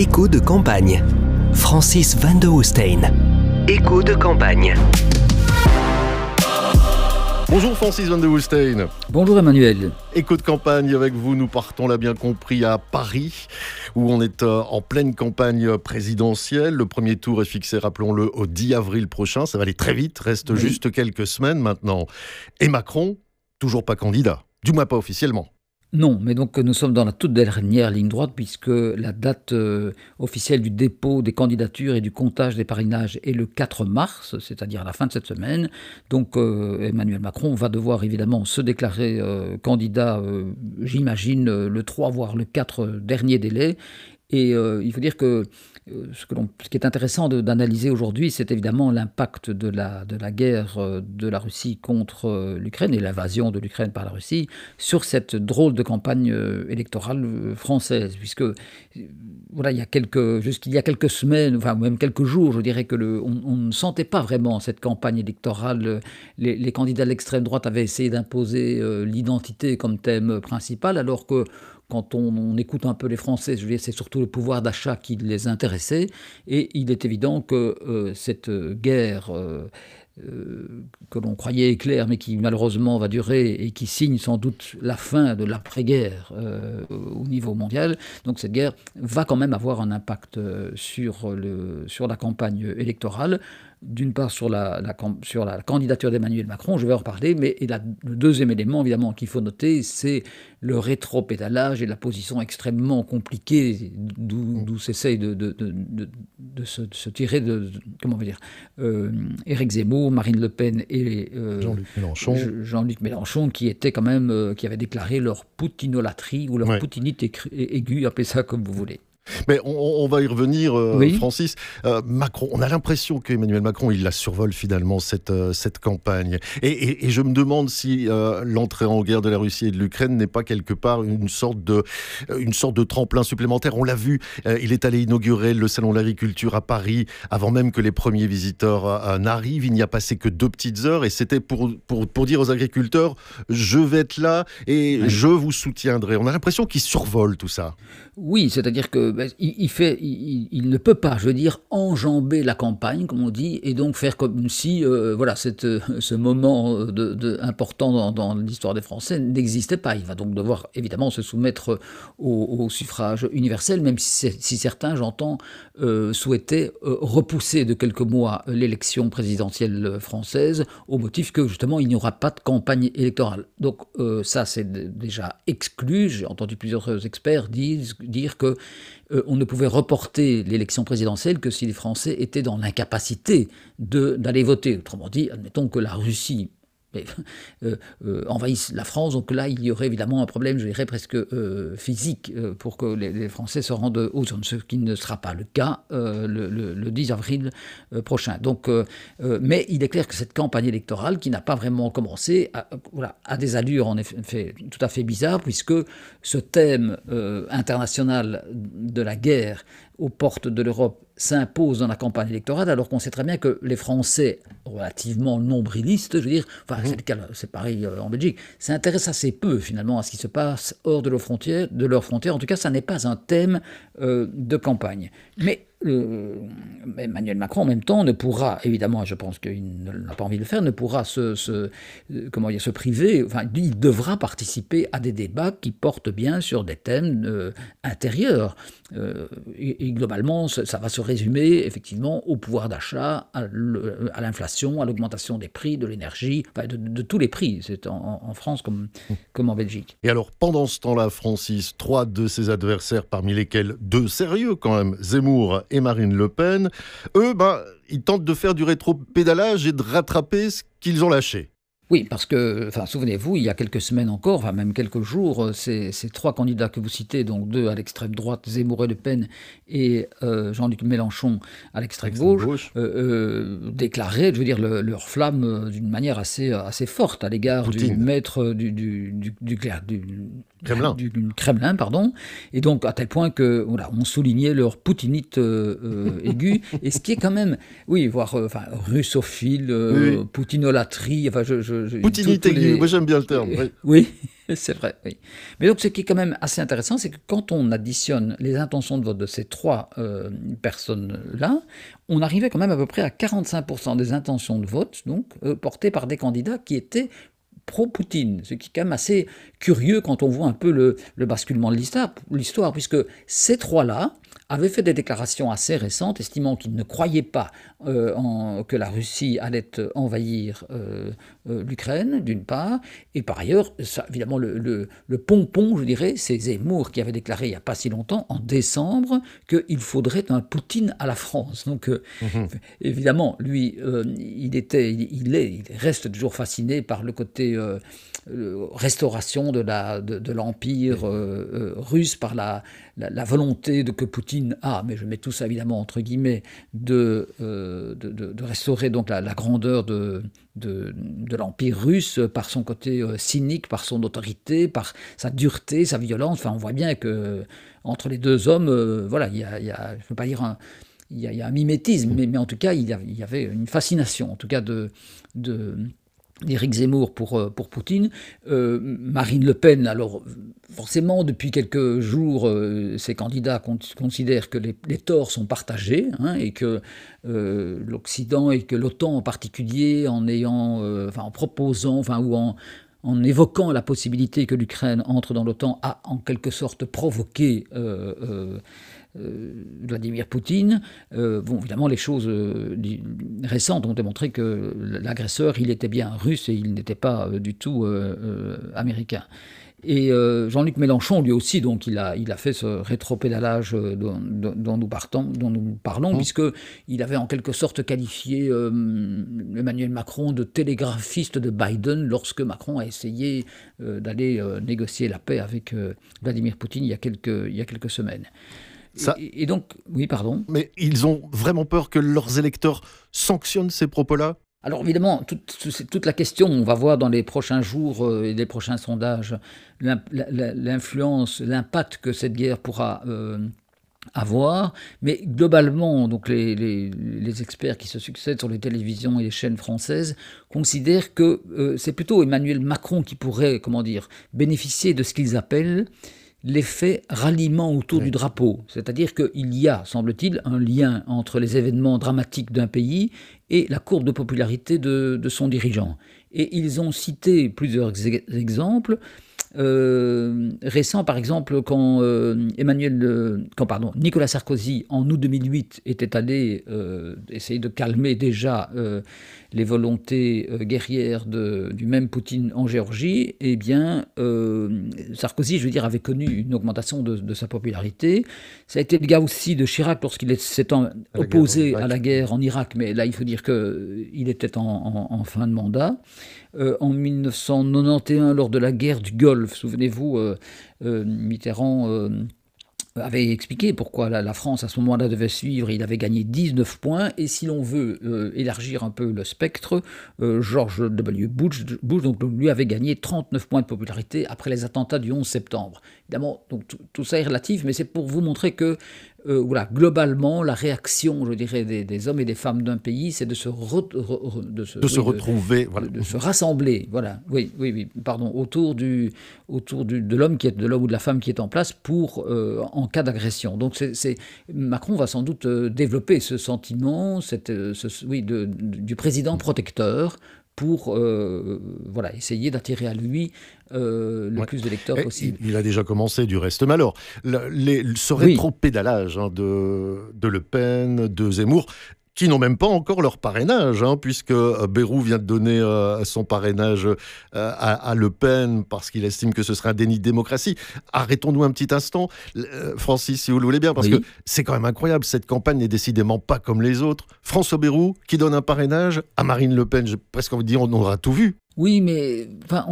Écho de campagne. Francis van de Hoostein. Écho de campagne. Bonjour Francis Van de Woolstein. Bonjour Emmanuel. Écho de campagne avec vous, nous partons, l'a bien compris, à Paris, où on est euh, en pleine campagne présidentielle. Le premier tour est fixé, rappelons-le, au 10 avril prochain. Ça va aller très vite, reste juste quelques semaines maintenant. Et Macron, toujours pas candidat, du moins pas officiellement. Non, mais donc nous sommes dans la toute dernière ligne droite puisque la date euh, officielle du dépôt des candidatures et du comptage des parrainages est le 4 mars, c'est-à-dire à la fin de cette semaine. Donc euh, Emmanuel Macron va devoir évidemment se déclarer euh, candidat, j'imagine, le 3 voire le 4 dernier délai. Et il faut dire que euh, ce, que ce, qui est intéressant d'analyser aujourd'hui, c'est évidemment l'impact de la, guerre euh, de la Russie contre euh, l'Ukraine et l'invasion de l'Ukraine par la Russie sur cette drôle de campagne électorale française, puisque voilà, jusqu'il y a quelques semaines, enfin même quelques jours, je dirais que on, ne sentait pas vraiment cette campagne électorale. Les, les candidats de l'extrême droite avaient essayé d'imposer l'identité comme thème principal, alors que quand on, écoute un peu les Français, c'est surtout le pouvoir d'achat qui les intéressait. Et il est évident que euh, cette guerre euh, euh, que l'on croyait éclair, mais qui malheureusement va durer et qui signe sans doute la fin de l'après-guerre au niveau mondial, donc cette guerre va quand même avoir un impact sur, sur la campagne électorale d'une part sur la, sur la candidature d'Emmanuel Macron, je vais en reparler, mais le deuxième élément évidemment qu'il faut noter, c'est le rétro-pédalage et la position extrêmement compliquée d'où s'essaye de, de, de, se, tirer de, comment dire, euh, Éric Zemmour, Marine Le Pen et euh, Jean-Luc Mélenchon. Jean-Luc Mélenchon, qui étaient quand même, euh, qui avaient déclaré leur poutinolatrie ou leur poutinite aiguë, appelez ça comme vous voulez. Mais on, va y revenir, euh, Francis. Euh, Macron, on a l'impression qu'Emmanuel Macron, il la survole finalement cette, euh, cette campagne. Et, je me demande si l'entrée en guerre de la Russie et de l'Ukraine n'est pas quelque part une sorte de, une sorte de tremplin supplémentaire. On l'a vu, il est allé inaugurer le salon de l'agriculture à Paris avant même que les premiers visiteurs n'arrivent. Il n'y a passé que deux petites heures et c'était pour, pour, pour, dire aux agriculteurs, je vais être là et je vous soutiendrai. On a l'impression qu'il survole tout ça. Oui, c'est-à-dire que ben, il, ne peut pas, je veux dire, enjamber la campagne, comme on dit, et donc faire comme si, euh, voilà, cette, euh, ce moment de, important dans, l'histoire des Français n'existait pas. Il va donc devoir évidemment se soumettre au, suffrage universel, même si, certains, j'entends, euh, souhaitaient repousser de quelques mois l'élection présidentielle française au motif que justement il n'y aura pas de campagne électorale. Donc ça, c'est déjà exclu. J'ai entendu plusieurs experts dire que euh, on ne pouvait reporter l'élection présidentielle que si les Français étaient dans l'incapacité d'aller voter. Autrement dit, admettons que la Russie euh, euh, envahissent la France. Donc là, il y aurait évidemment un problème, je dirais presque euh, physique, pour que les, Français se rendent aux zones, ce qui ne sera pas le cas le, 10 avril prochain. Donc, mais il est clair que cette campagne électorale, qui n'a pas vraiment commencé, a, voilà, a des allures en effet tout à fait bizarres, puisque ce thème international de la guerre aux portes de l'Europe s'impose dans la campagne électorale, alors qu'on sait très bien que les Français, relativement nombrilistes, je veux dire, enfin, mmh. c'est pareil euh, en Belgique, s'intéressent assez peu finalement à ce qui se passe hors de leurs frontières. De leurs frontières. En tout cas, ça n'est pas un thème euh, de campagne. Mais euh, Emmanuel Macron, en même temps, ne pourra, évidemment, je pense qu'il n'a pas envie de le faire, ne pourra se, se, comment dire, se priver, enfin, il devra participer à des débats qui portent bien sur des thèmes intérieurs. et, globalement, ça va se résumer effectivement au pouvoir d'achat, à l'inflation, à l'augmentation des prix de l'énergie, de, tous les prix, c'est en, France comme, comme en Belgique. Et alors pendant ce temps-là, Francis, trois de ses adversaires, parmi lesquels deux sérieux quand même, Zemmour et Marine Le Pen, eux, ben, ils tentent de faire du rétro-pédalage et de rattraper ce qu'ils ont lâché. Oui, parce que, enfin, souvenez-vous, il y a quelques semaines encore, enfin même quelques jours, euh, ces, trois candidats que vous citez, donc deux à l'extrême droite, Zemmour et Le Pen, et euh, Jean-Luc Mélenchon à l'extrême gauche, euh, déclaraient, je veux dire, leur flamme d'une manière assez, assez forte à l'égard du maître du, du, du, du, Kremlin. Du, Kremlin, pardon, et donc à tel point que voilà, on soulignait leur poutinite aiguë, et ce qui est quand même, oui, voire enfin russophile, poutinolatrie, enfin je Poutinité moi j'aime bien le terme. Oui. c'est vrai, oui. Mais donc, ce qui est quand même assez intéressant, c'est que quand on additionne les intentions de vote de ces trois euh, personnes-là, on arrivait quand même à peu près à 45% des intentions de vote, donc euh, portées par des candidats qui étaient pro-Poutine, ce qui est quand même assez curieux quand on voit un peu le, le basculement de l'histoire, puisque ces trois-là, avait fait des déclarations assez récentes, estimant qu'il ne croyait pas euh, en, que la Russie allait envahir euh, euh, l'Ukraine, d'une part, et par ailleurs, ça, évidemment, le, le, pompon, je dirais, c'est Zemmour qui avait déclaré il n'y a pas si longtemps, en décembre, qu'il faudrait un Poutine à la France. Donc, mhm. évidemment, lui, il était, il, est, il reste toujours fasciné par le côté restauration de l'empire de, russe, par la, la, volonté de que Poutine a, mais je mets tout ça évidemment entre guillemets, de, euh, de, restaurer donc la, grandeur de, de, l'empire russe par son côté euh, cynique, par son autorité, par sa dureté, sa violence. Enfin, on voit bien que entre les deux hommes, euh, voilà, il y a, je pas dire un, il y, a, un mimétisme, mais, mais, en tout cas, il y, avait une fascination, en tout cas de Éric Zemmour pour, euh, pour Poutine. Euh, Marine Le Pen, alors forcément, depuis quelques jours, euh, ces candidats considèrent que les, torts sont partagés hein, et que l'Occident et que l'OTAN en particulier, en, ayant, en proposant ou en, en évoquant la possibilité que l'Ukraine entre dans l'OTAN, a en quelque sorte provoqué euh, Vladimir Poutine. Euh, bon, évidemment, les choses euh, récentes ont démontré que l'agresseur, il était bien russe et il n'était pas du tout américain. Et Jean-Luc Mélenchon, lui aussi, donc, il a, il a fait ce rétropédalage dont, dont, nous, partons, dont nous parlons, mmh. puisqu'il avait en quelque sorte qualifié Emmanuel Macron de télégraphiste de Biden lorsque Macron a essayé d'aller négocier la paix avec Vladimir Poutine il y a quelques, il y a quelques semaines. Et, donc, oui, pardon. Mais ils ont vraiment peur que leurs électeurs sanctionnent ces propos-là? Alors évidemment, toute, toute, la question, on va voir dans les prochains jours euh, et les prochains sondages l'influence, l'impact que cette guerre pourra euh, avoir. Mais globalement, donc les, les, experts qui se succèdent sur les télévisions et les chaînes françaises considèrent que euh, c'est plutôt Emmanuel Macron qui pourrait, comment dire, bénéficier de ce qu'ils appellent l'effet ralliement autour du drapeau. C'est-à-dire qu'il y a, semble-t-il, un lien entre les événements dramatiques d'un pays et la courbe de popularité de, son dirigeant. Et ils ont cité plusieurs exemples. Euh, récents, par exemple, quand euh, Emmanuel, euh, quand pardon, Nicolas Sarkozy en août 2008 était allé essayer de calmer déjà les volontés euh, guerrières de, du même Poutine en Géorgie, eh bien, euh, Sarkozy, je veux dire, avait connu une augmentation de, sa popularité. Ça a été le cas aussi de Chirac lorsqu'il s'est opposé à la guerre en Irak, mais là, il faut dire qu'il était en, fin de mandat. Euh, en 1991, lors de la guerre du Golfe, souvenez-vous, Mitterrand avait expliqué pourquoi la, France à ce moment-là devait suivre. Il avait gagné 19 points. Et si l'on veut euh, élargir un peu le spectre, euh, George W. Bush, Bush donc, lui avait gagné 39 points de popularité après les attentats du 11 septembre. Évidemment, donc, tout ça est relatif, mais c'est pour vous montrer que euh, voilà, globalement, la réaction, je dirais, des, hommes et des femmes d'un pays, c'est de se, de se, retrouver, de, se rassembler, voilà, oui, oui, oui, pardon, autour du, autour du, de l'homme qui est de l'homme ou de la femme qui est en place pour euh, en cas d'agression. Donc, c'est Macron va sans doute euh, développer ce sentiment, cette, oui, du président protecteur pour voilà, essayer d'attirer à lui euh, le plus de lecteurs possible. Il, a déjà commencé du reste. Mais alors, les, ce rétro-pédalage hein, de, de Le Pen, de Zemmour, qui n'ont même pas encore leur parrainage, hein, puisque euh, Bérou vient de donner euh, son parrainage à, Le Pen parce qu'il estime que ce serait un déni de démocratie. Arrêtons-nous un petit instant, Francis, si vous le voulez bien, parce que c'est quand même incroyable. Cette campagne n'est décidément pas comme les autres. François Bérou qui donne un parrainage à Marine Le Pen, j'ai presque envie de dire, on aura tout vu. Oui, mais enfin,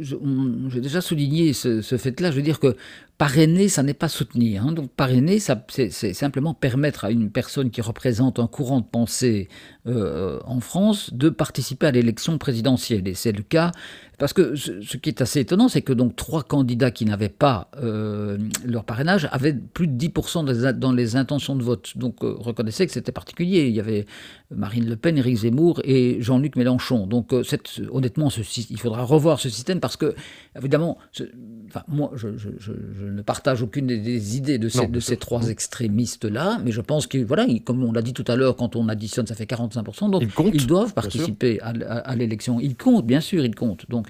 j'ai déjà souligné ce, fait-là. Je veux dire que parrainer, ça n'est pas soutenir. Hein. Donc parrainer, c'est simplement permettre à une personne qui représente un courant de pensée euh, en France de participer à l'élection présidentielle. Et c'est le cas parce que ce, qui est assez étonnant, c'est que donc trois candidats qui n'avaient pas euh, leur parrainage avaient plus de 10% dans les intentions de vote. Donc euh, reconnaissez que c'était particulier. Il y avait Marine Le Pen, Éric Zemmour et Jean-Luc Mélenchon. Donc honnêtement, il faudra revoir ce système parce que, évidemment, enfin, moi, je, ne partage aucune des, idées de ces, de ces trois extrémistes-là, mais je pense que, voilà, comme on l'a dit tout à l'heure, quand on additionne, ça fait 45%, donc ils, doivent participer à, l'élection. Ils comptent, bien sûr, ils comptent. Donc,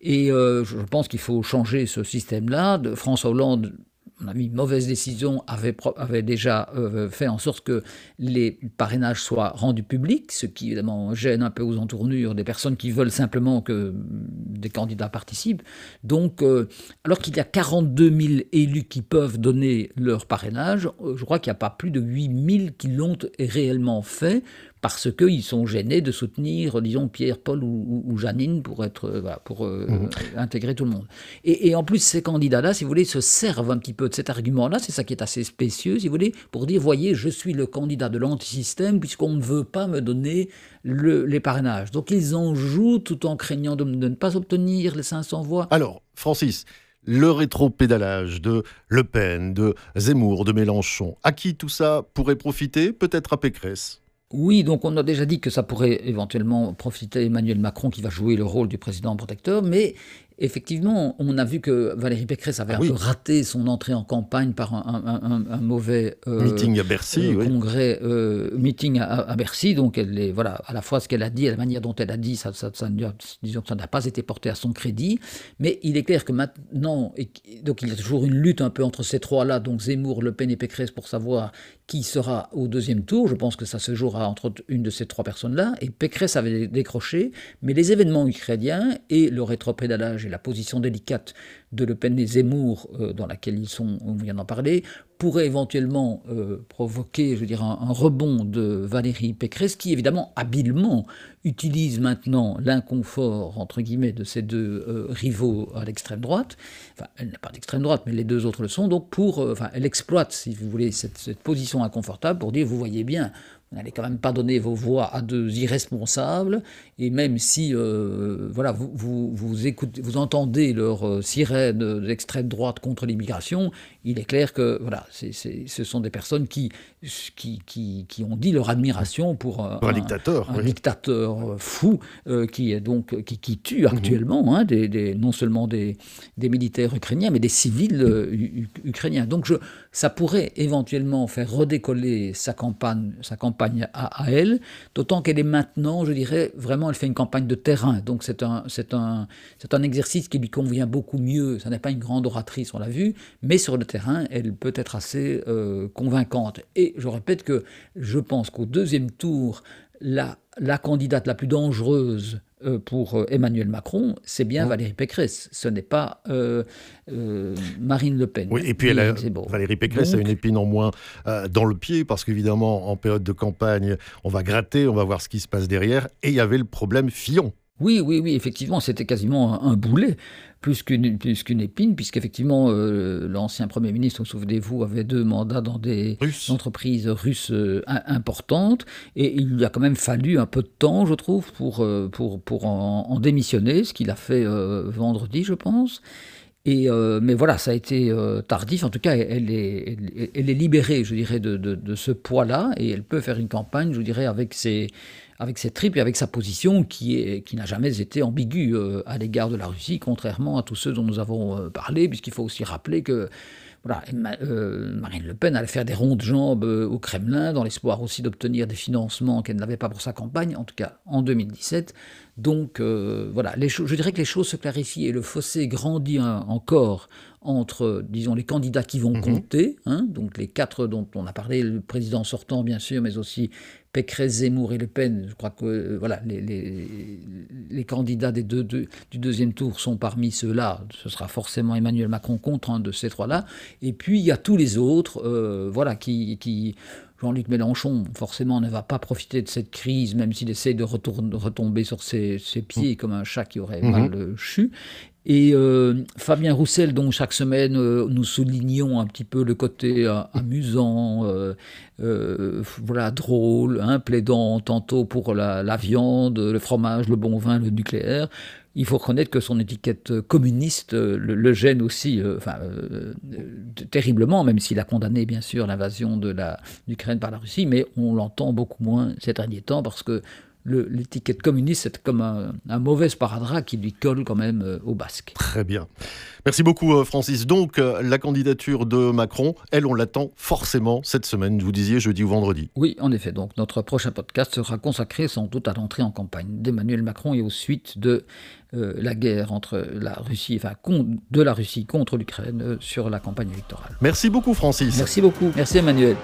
et euh, je pense qu'il faut changer ce système-là. François Hollande mon ami, mauvaise décision, avait, déjà euh, fait en sorte que les parrainages soient rendus publics, ce qui évidemment gêne un peu aux entournures des personnes qui veulent simplement que des candidats participent. Donc, euh, alors qu'il y a 42 000 élus qui peuvent donner leur parrainage, je crois qu'il n'y a pas plus de 8 000 qui l'ont réellement fait parce qu'ils sont gênés de soutenir, disons, Pierre, Paul ou, Janine pour, être, euh, pour euh, mhm. intégrer tout le monde. Et, en plus, ces candidats-là, si vous voulez, se servent un petit peu de cet argument-là, c'est ça qui est assez spécieux, si vous voulez, pour dire, voyez, je suis le candidat de l'antisystème puisqu'on ne veut pas me donner les parrainages. Donc ils en jouent tout en craignant de, de ne pas obtenir les 500 voix. Alors, Francis, le rétro-pédalage de Le Pen, de Zemmour, de Mélenchon, à qui tout ça pourrait profiter? Peut-être à Pécresse? Oui, donc on a déjà dit que ça pourrait éventuellement profiter à Emmanuel Macron qui va jouer le rôle du président protecteur, mais Effectivement, on a vu que Valérie Pécresse avait ah un peu raté son entrée en campagne par un, mauvais euh, meeting à Bercy, euh, congrès, euh, meeting à, Bercy. Donc, elle est, voilà, à la fois ce qu'elle a dit et la manière dont elle a dit, ça, ça, disons que ça n'a pas été porté à son crédit. Mais il est clair que maintenant, et, donc il y a toujours une lutte un peu entre ces trois-là, donc Zemmour, Le Pen et Pécresse, pour savoir qui sera au deuxième tour. Je pense que ça se jouera entre une de ces trois personnes-là. Et Pécresse avait décroché, mais les événements ukrainiens et le rétropédalage la position délicate de Le Pen et Zemmour, euh, dans laquelle ils sont, on vient d'en parler, pourrait éventuellement euh, provoquer, je veux dire, un, rebond de Valérie Pécresse, qui évidemment habilement utilise maintenant l'inconfort entre guillemets de ces deux euh, rivaux à l'extrême droite. Enfin, elle n'est pas d'extrême droite, mais les deux autres le sont. Donc, pour, enfin, elle exploite, si vous voulez, cette, cette position inconfortable pour dire, vous voyez bien, vous n'allez quand même pas donner vos voix à deux irresponsables, et même si euh, voilà, vous, vous, vous, écoutez, vous entendez leur euh, sirène d'extrême droite contre l'immigration, il est clair que voilà, c'est, ce sont des personnes qui, qui, qui, qui, ont dit leur admiration pour un, un dictateur, un dictateur fou euh, qui, est donc, qui, qui tue mhm. actuellement hein, des, des, non seulement des, des, militaires ukrainiens, mais des civils ukrainiens. Donc je, ça pourrait éventuellement faire redécoller sa campagne, sa campagne à, elle, d'autant qu'elle est maintenant, je dirais, vraiment, elle fait une campagne de terrain. Donc c'est un, un, un exercice qui lui convient beaucoup mieux. Ça n'est pas une grande oratrice, on l'a vu, mais sur le terrain, elle peut être assez euh, convaincante. Et je répète que je pense qu'au deuxième tour, la, candidate la plus dangereuse pour euh, Emmanuel Macron, c'est bien mmh. Valérie Pécresse. Ce n'est pas euh, Marine Le Pen. Oui, et puis elle Valérie Pécresse a une épine en moins dans le pied, parce qu'évidemment, en période de campagne, on va gratter, on va voir ce qui se passe derrière. Et il y avait le problème Fillon. Oui, oui, oui, effectivement, c'était quasiment un, boulet, plus qu'une plus qu'une épine, puisqu'effectivement, euh, l'ancien Premier ministre, souvenez-vous, avait deux mandats dans des entreprises russes euh, importantes, et il lui a quand même fallu un peu de temps, je trouve, pour, euh, pour, pour en, démissionner, ce qu'il a fait vendredi, je pense. Et, mais voilà, ça a été tardif. En tout cas, elle est, elle, est libérée, je dirais, de, ce poids-là, et elle peut faire une campagne, je dirais, avec ses tripes et avec sa position qui, qui n'a jamais été ambiguë euh, à l'égard de la Russie, contrairement à tous ceux dont nous avons euh, parlé, puisqu'il faut aussi rappeler que voilà, euh, Marine Le Pen allait faire des rondes jambes au Kremlin, dans l'espoir aussi d'obtenir des financements qu'elle n'avait pas pour sa campagne, en tout cas en 2017. Donc voilà, les je dirais que les choses se clarifient et le fossé grandit encore entre, disons, les candidats qui vont mhm. compter, hein, donc les quatre dont on a parlé, le président sortant bien sûr, mais aussi Pécresse, Zemmour et Le Pen, je crois que euh, voilà, les, les, candidats des deux, du deuxième tour sont parmi ceux-là. Ce sera forcément Emmanuel Macron contre un de ces trois-là. Et puis il y a tous les autres, euh, voilà, qui, qui Jean-Luc Mélenchon, forcément, ne va pas profiter de cette crise, même s'il essaie de, retomber sur ses, pieds mmh. comme un chat qui aurait mal mmh. chu. Et Fabien Roussel, dont chaque semaine nous soulignons un petit peu le côté amusant, voilà, drôle, hein, plaidant tantôt pour la viande, le fromage, le bon vin, le nucléaire. Il faut reconnaître que son étiquette communiste euh, le, gêne aussi euh, enfin, euh, terriblement, même s'il a condamné bien sûr l'invasion de l'Ukraine par la Russie, mais on l'entend beaucoup moins ces derniers temps parce que l'étiquette communiste, c'est comme un, mauvais sparadrap qui lui colle quand même euh, au basque. Très bien. Merci beaucoup euh, Francis. Donc euh, la candidature de Macron, elle, on l'attend forcément cette semaine, vous disiez jeudi ou vendredi. Oui, en effet. Donc notre prochain podcast sera consacré sans doute à l'entrée en campagne d'Emmanuel Macron et aux suites de la guerre entre la Russie, enfin de la Russie contre l'Ukraine sur la campagne électorale. Merci beaucoup Francis. Merci beaucoup. Merci Emmanuel.